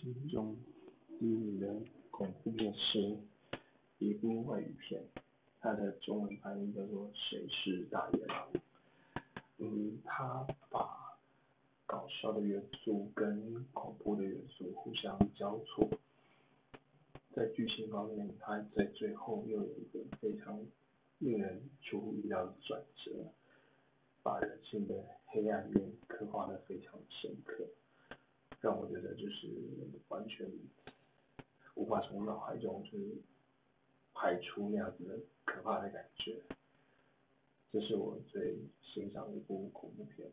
其中第一名的恐怖片是一部外语片，它的中文翻译叫做《谁是大野狼》。嗯，它把搞笑的元素跟恐怖的元素互相交错，在剧情方面，它在最后又有一个非常令人出乎意料的转折，把人性的黑暗面刻画的非常深刻。让我觉得就是完全无法从脑海中就是排出那样子的可怕的感觉，这是我最欣赏的一部恐怖片。